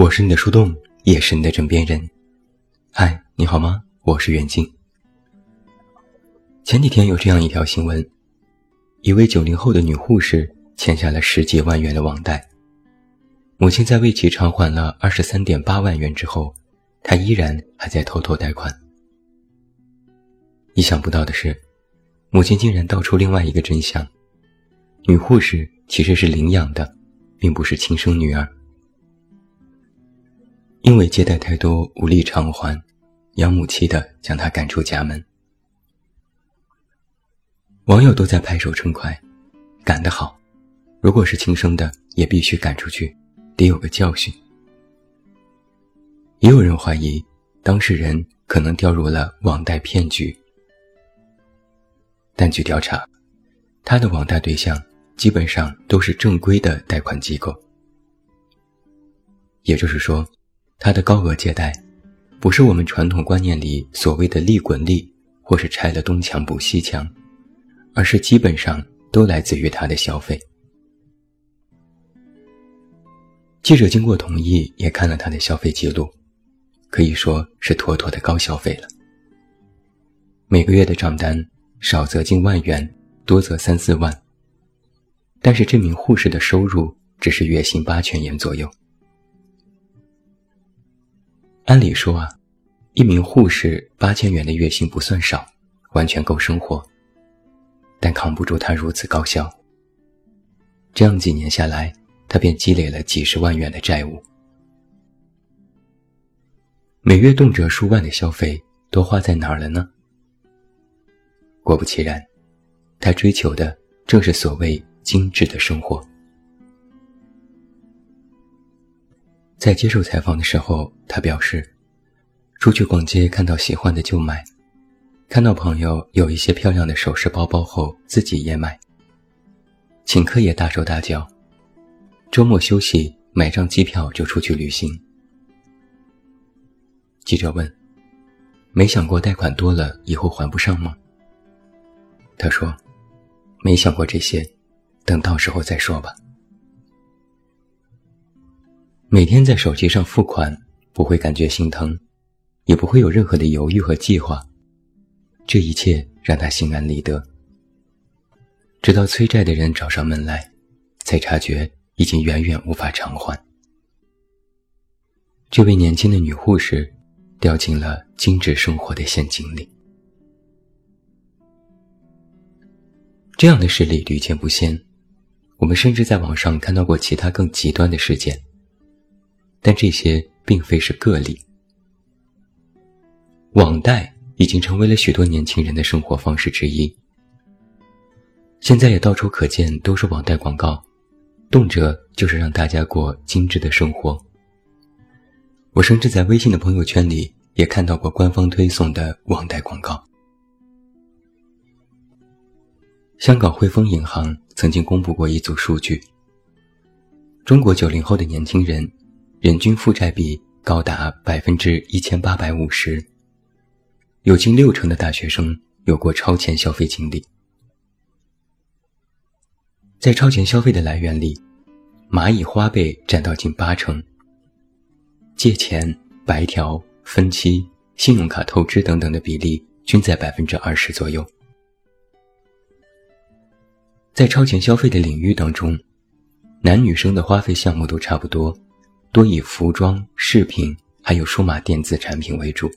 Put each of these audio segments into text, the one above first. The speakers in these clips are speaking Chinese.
我是你的树洞，也是你的枕边人。嗨，你好吗？我是袁静。前几天有这样一条新闻：一位九零后的女护士欠下了十几万元的网贷，母亲在为其偿还了二十三点八万元之后，她依然还在偷偷贷款。意想不到的是，母亲竟然道出另外一个真相：女护士其实是领养的，并不是亲生女儿。因为借贷太多无力偿还，养母气的将他赶出家门。网友都在拍手称快，赶得好！如果是亲生的，也必须赶出去，得有个教训。也有人怀疑当事人可能掉入了网贷骗局，但据调查，他的网贷对象基本上都是正规的贷款机构，也就是说。他的高额借贷，不是我们传统观念里所谓的“利滚利”或是拆了东墙补西墙，而是基本上都来自于他的消费。记者经过同意，也看了他的消费记录，可以说是妥妥的高消费了。每个月的账单少则近万元，多则三四万。但是这名护士的收入只是月薪八千元左右。按理说啊，一名护士八千元的月薪不算少，完全够生活。但扛不住他如此高效。这样几年下来，他便积累了几十万元的债务，每月动辄数万的消费都花在哪儿了呢？果不其然，他追求的正是所谓精致的生活。在接受采访的时候，他表示，出去逛街看到喜欢的就买，看到朋友有一些漂亮的首饰包包后，自己也买。请客也大手大脚，周末休息买张机票就出去旅行。记者问：“没想过贷款多了以后还不上吗？”他说：“没想过这些，等到时候再说吧。”每天在手机上付款，不会感觉心疼，也不会有任何的犹豫和计划，这一切让他心安理得。直到催债的人找上门来，才察觉已经远远无法偿还。这位年轻的女护士掉进了精致生活的陷阱里。这样的事例屡见不鲜，我们甚至在网上看到过其他更极端的事件。但这些并非是个例，网贷已经成为了许多年轻人的生活方式之一。现在也到处可见都是网贷广告，动辄就是让大家过精致的生活。我甚至在微信的朋友圈里也看到过官方推送的网贷广告。香港汇丰银行曾经公布过一组数据：中国九零后的年轻人。人均负债比高达百分之一千八百五十，有近六成的大学生有过超前消费经历。在超前消费的来源里，蚂蚁花呗占到近八成，借钱、白条、分期、信用卡透支等等的比例均在百分之二十左右。在超前消费的领域当中，男女生的花费项目都差不多。多以服装、饰品还有数码电子产品为主。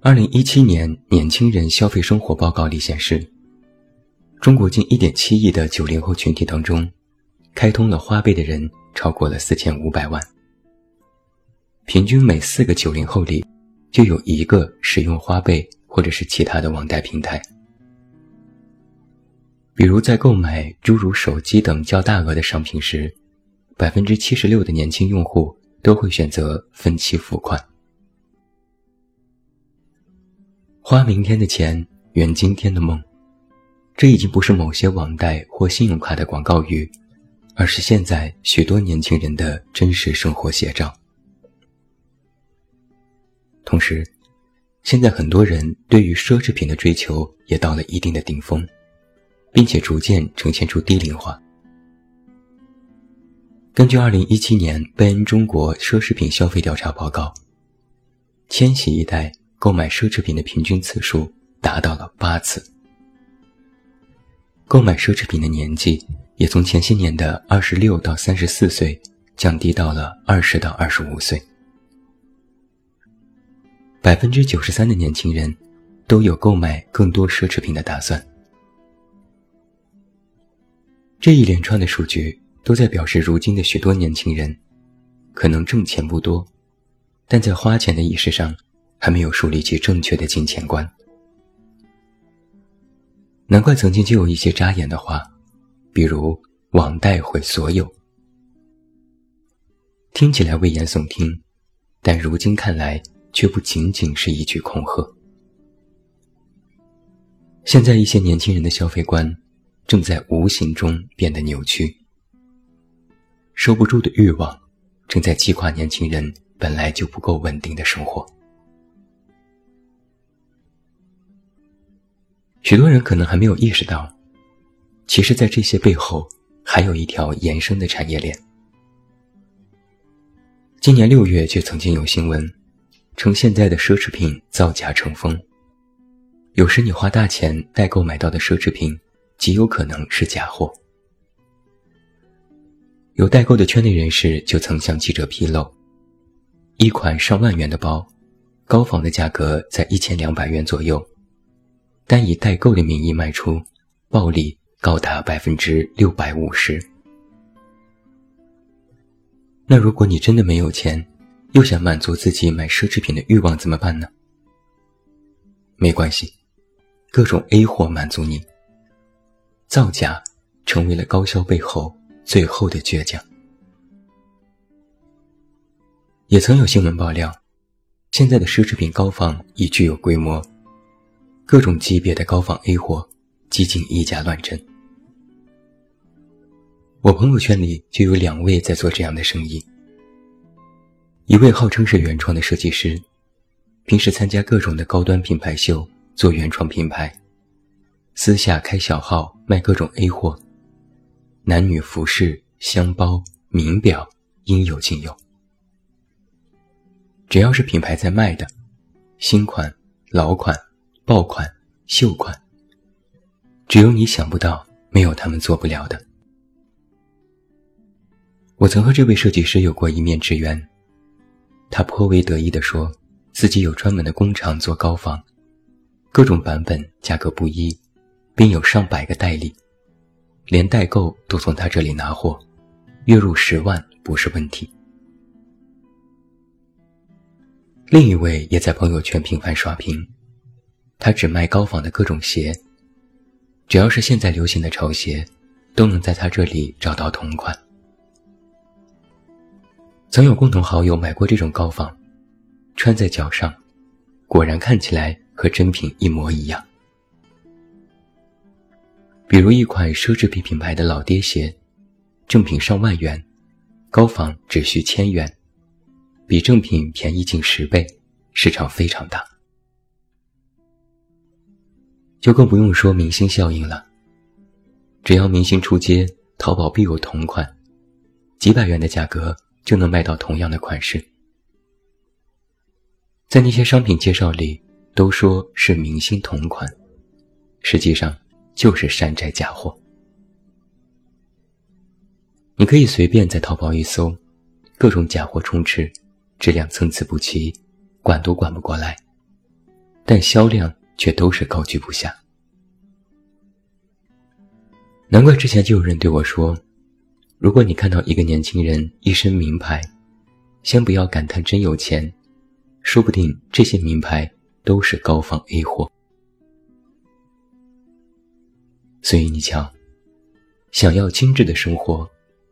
二零一七年年轻人消费生活报告里显示，中国近一点七亿的九零后群体当中，开通了花呗的人超过了四千五百万。平均每四个九零后里，就有一个使用花呗或者是其他的网贷平台。比如在购买诸如手机等较大额的商品时，百分之七十六的年轻用户都会选择分期付款。花明天的钱，圆今天的梦，这已经不是某些网贷或信用卡的广告语，而是现在许多年轻人的真实生活写照。同时，现在很多人对于奢侈品的追求也到了一定的顶峰。并且逐渐呈现出低龄化。根据2017年贝恩中国奢侈品消费调查报告，千禧一代购买奢侈品的平均次数达到了八次，购买奢侈品的年纪也从前些年的26到34岁降低到了20到25岁。百分之九十三的年轻人都有购买更多奢侈品的打算。这一连串的数据都在表示，如今的许多年轻人可能挣钱不多，但在花钱的意识上还没有树立起正确的金钱观。难怪曾经就有一些扎眼的话，比如“网贷毁所有”，听起来危言耸听，但如今看来。却不仅仅是一句恐吓。现在一些年轻人的消费观，正在无形中变得扭曲。收不住的欲望，正在击垮年轻人本来就不够稳定的生活。许多人可能还没有意识到，其实，在这些背后，还有一条延伸的产业链。今年六月，就曾经有新闻。称现在的奢侈品造假成风，有时你花大钱代购买到的奢侈品，极有可能是假货。有代购的圈内人士就曾向记者披露，一款上万元的包，高仿的价格在一千两百元左右，但以代购的名义卖出，暴利高达百分之六百五十。那如果你真的没有钱？又想满足自己买奢侈品的欲望怎么办呢？没关系，各种 A 货满足你。造假成为了高消背后最后的倔强。也曾有新闻爆料，现在的奢侈品高仿已具有规模，各种级别的高仿 A 货几近以假乱真。我朋友圈里就有两位在做这样的生意。一位号称是原创的设计师，平时参加各种的高端品牌秀，做原创品牌，私下开小号卖各种 A 货，男女服饰、箱包、名表应有尽有。只要是品牌在卖的，新款、老款、爆款、秀款，只有你想不到，没有他们做不了的。我曾和这位设计师有过一面之缘。他颇为得意地说：“自己有专门的工厂做高仿，各种版本价格不一，并有上百个代理，连代购都从他这里拿货，月入十万不是问题。”另一位也在朋友圈频繁刷屏，他只卖高仿的各种鞋，只要是现在流行的潮鞋，都能在他这里找到同款。曾有共同好友买过这种高仿，穿在脚上，果然看起来和真品一模一样。比如一款奢侈品品牌的老爹鞋，正品上万元，高仿只需千元，比正品便宜近十倍，市场非常大。就更不用说明星效应了，只要明星出街，淘宝必有同款，几百元的价格。就能卖到同样的款式，在那些商品介绍里都说是明星同款，实际上就是山寨假货。你可以随便在淘宝一搜，各种假货充斥，质量参差不齐，管都管不过来，但销量却都是高居不下。难怪之前就有人对我说。如果你看到一个年轻人一身名牌，先不要感叹真有钱，说不定这些名牌都是高仿 A 货。所以你瞧，想要精致的生活，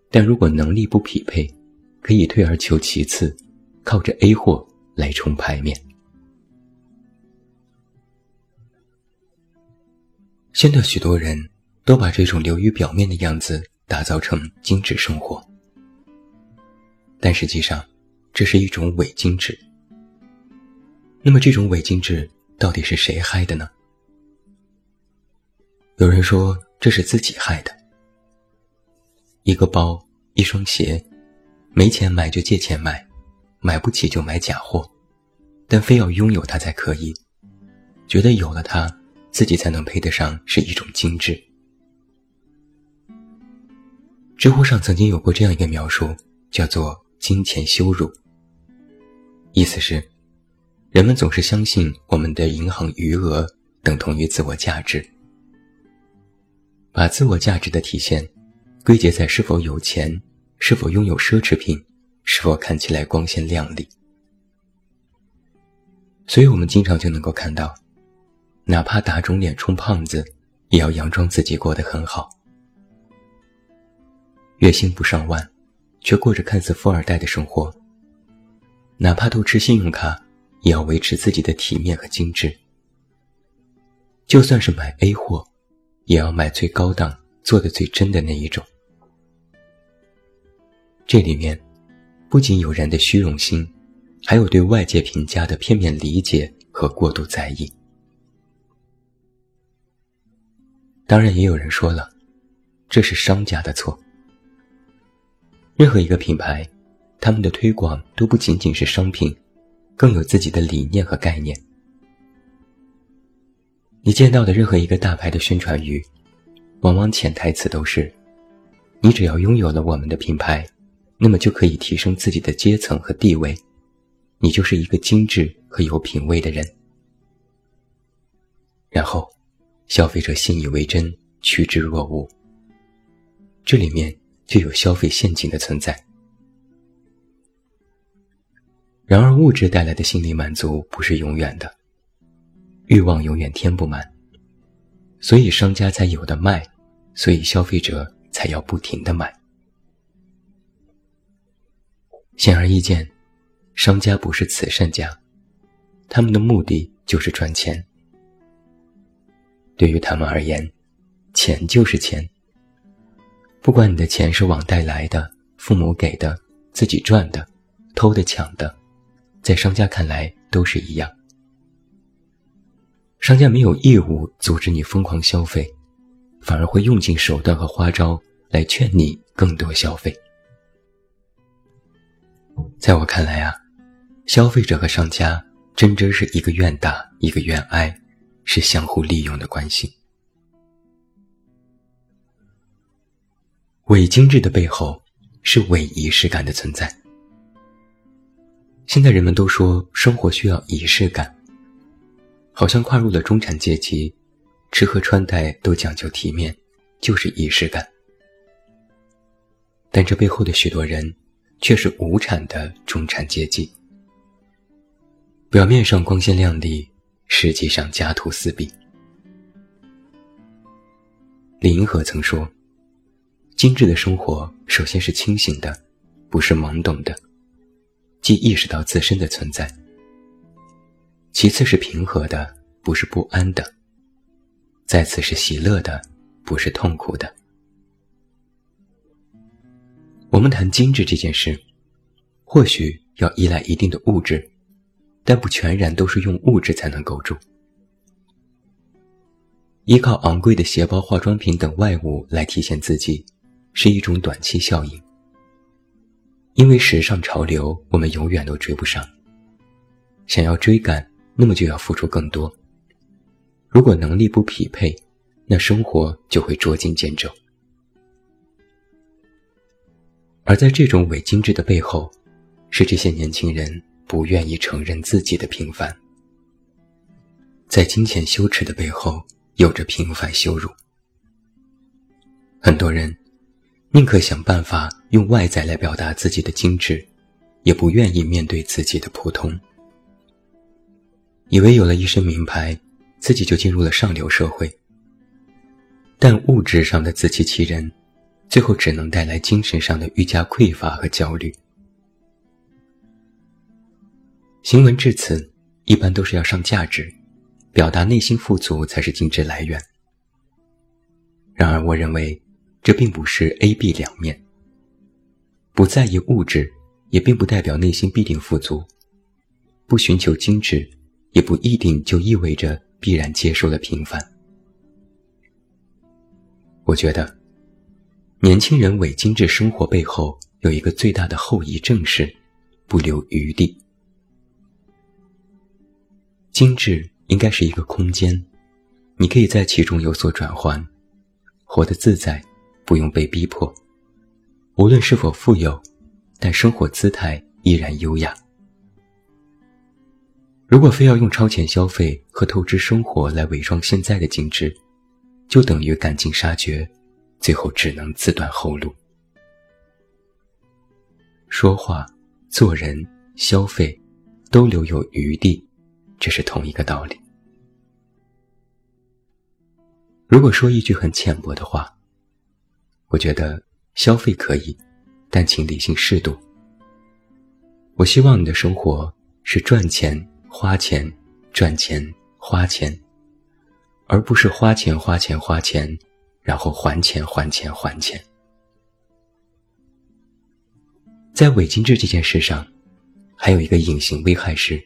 但如果能力不匹配，可以退而求其次，靠着 A 货来冲牌面。现在许多人都把这种流于表面的样子。打造成精致生活，但实际上，这是一种伪精致。那么，这种伪精致到底是谁嗨的呢？有人说这是自己害的。一个包、一双鞋、没钱买就借钱买，买不起就买假货，但非要拥有它才可以，觉得有了它，自己才能配得上是一种精致。知乎上曾经有过这样一个描述，叫做“金钱羞辱”，意思是，人们总是相信我们的银行余额等同于自我价值。把自我价值的体现归结在是否有钱、是否拥有奢侈品、是否看起来光鲜亮丽。所以，我们经常就能够看到，哪怕打肿脸充胖子，也要佯装自己过得很好。月薪不上万，却过着看似富二代的生活。哪怕都吃信用卡，也要维持自己的体面和精致。就算是买 A 货。也要买最高档、做的最真的那一种。这里面不仅有人的虚荣心，还有对外界评价的片面理解和过度在意。当然，也有人说了，这是商家的错。任何一个品牌，他们的推广都不仅仅是商品，更有自己的理念和概念。你见到的任何一个大牌的宣传语，往往潜台词都是：你只要拥有了我们的品牌，那么就可以提升自己的阶层和地位，你就是一个精致和有品位的人。然后，消费者信以为真，趋之若鹜。这里面就有消费陷阱的存在。然而，物质带来的心理满足不是永远的。欲望永远填不满，所以商家才有的卖，所以消费者才要不停的买。显而易见，商家不是慈善家，他们的目的就是赚钱。对于他们而言，钱就是钱。不管你的钱是网贷来的、父母给的、自己赚的、偷的、抢的，在商家看来都是一样。商家没有义务阻止你疯狂消费，反而会用尽手段和花招来劝你更多消费。在我看来啊，消费者和商家真真是一个愿打一个愿挨，是相互利用的关系。伪精致的背后是伪仪式感的存在。现在人们都说生活需要仪式感。好像跨入了中产阶级，吃喝穿戴都讲究体面，就是仪式感。但这背后的许多人，却是无产的中产阶级。表面上光鲜亮丽，实际上家徒四壁。李银河曾说：“精致的生活，首先是清醒的，不是懵懂的，既意识到自身的存在。”其次是平和的，不是不安的；再次是喜乐的，不是痛苦的。我们谈精致这件事，或许要依赖一定的物质，但不全然都是用物质才能构筑。依靠昂贵的鞋包、化妆品等外物来体现自己，是一种短期效应。因为时尚潮流，我们永远都追不上。想要追赶。那么就要付出更多。如果能力不匹配，那生活就会捉襟见肘。而在这种伪精致的背后，是这些年轻人不愿意承认自己的平凡。在金钱羞耻的背后，有着平凡羞辱。很多人宁可想办法用外在来表达自己的精致，也不愿意面对自己的普通。以为有了一身名牌，自己就进入了上流社会。但物质上的自欺欺人，最后只能带来精神上的愈加匮乏和焦虑。行文至此，一般都是要上价值，表达内心富足才是精致来源。然而，我认为这并不是 A、B 两面。不在意物质，也并不代表内心必定富足。不寻求精致。也不一定就意味着必然接受了平凡。我觉得，年轻人伪精致生活背后有一个最大的后遗症是不留余地。精致应该是一个空间，你可以在其中有所转换，活得自在，不用被逼迫。无论是否富有，但生活姿态依然优雅。如果非要用超前消费和透支生活来伪装现在的精致，就等于赶尽杀绝，最后只能自断后路。说话、做人、消费，都留有余地，这是同一个道理。如果说一句很浅薄的话，我觉得消费可以，但请理性适度。我希望你的生活是赚钱、花钱、赚钱、花钱，而不是花钱、花钱、花钱，然后还钱、还钱、还钱。在伪精致这件事上，还有一个隐形危害是，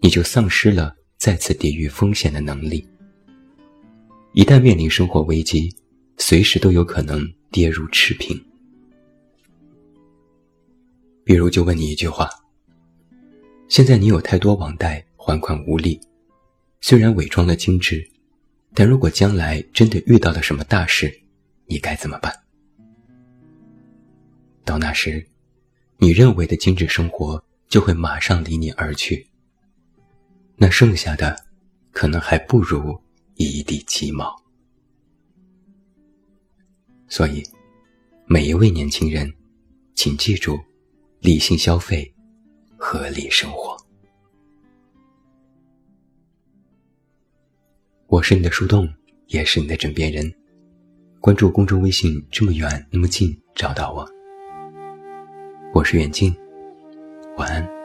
你就丧失了再次抵御风险的能力。一旦面临生活危机，随时都有可能跌入赤贫。比如，就问你一句话：现在你有太多网贷，还款无力，虽然伪装了精致，但如果将来真的遇到了什么大事，你该怎么办？到那时。你认为的精致生活就会马上离你而去，那剩下的可能还不如一地鸡毛。所以，每一位年轻人，请记住：理性消费，合理生活。我是你的树洞，也是你的枕边人。关注公众微信，这么远那么近，找到我。我是远近，晚安。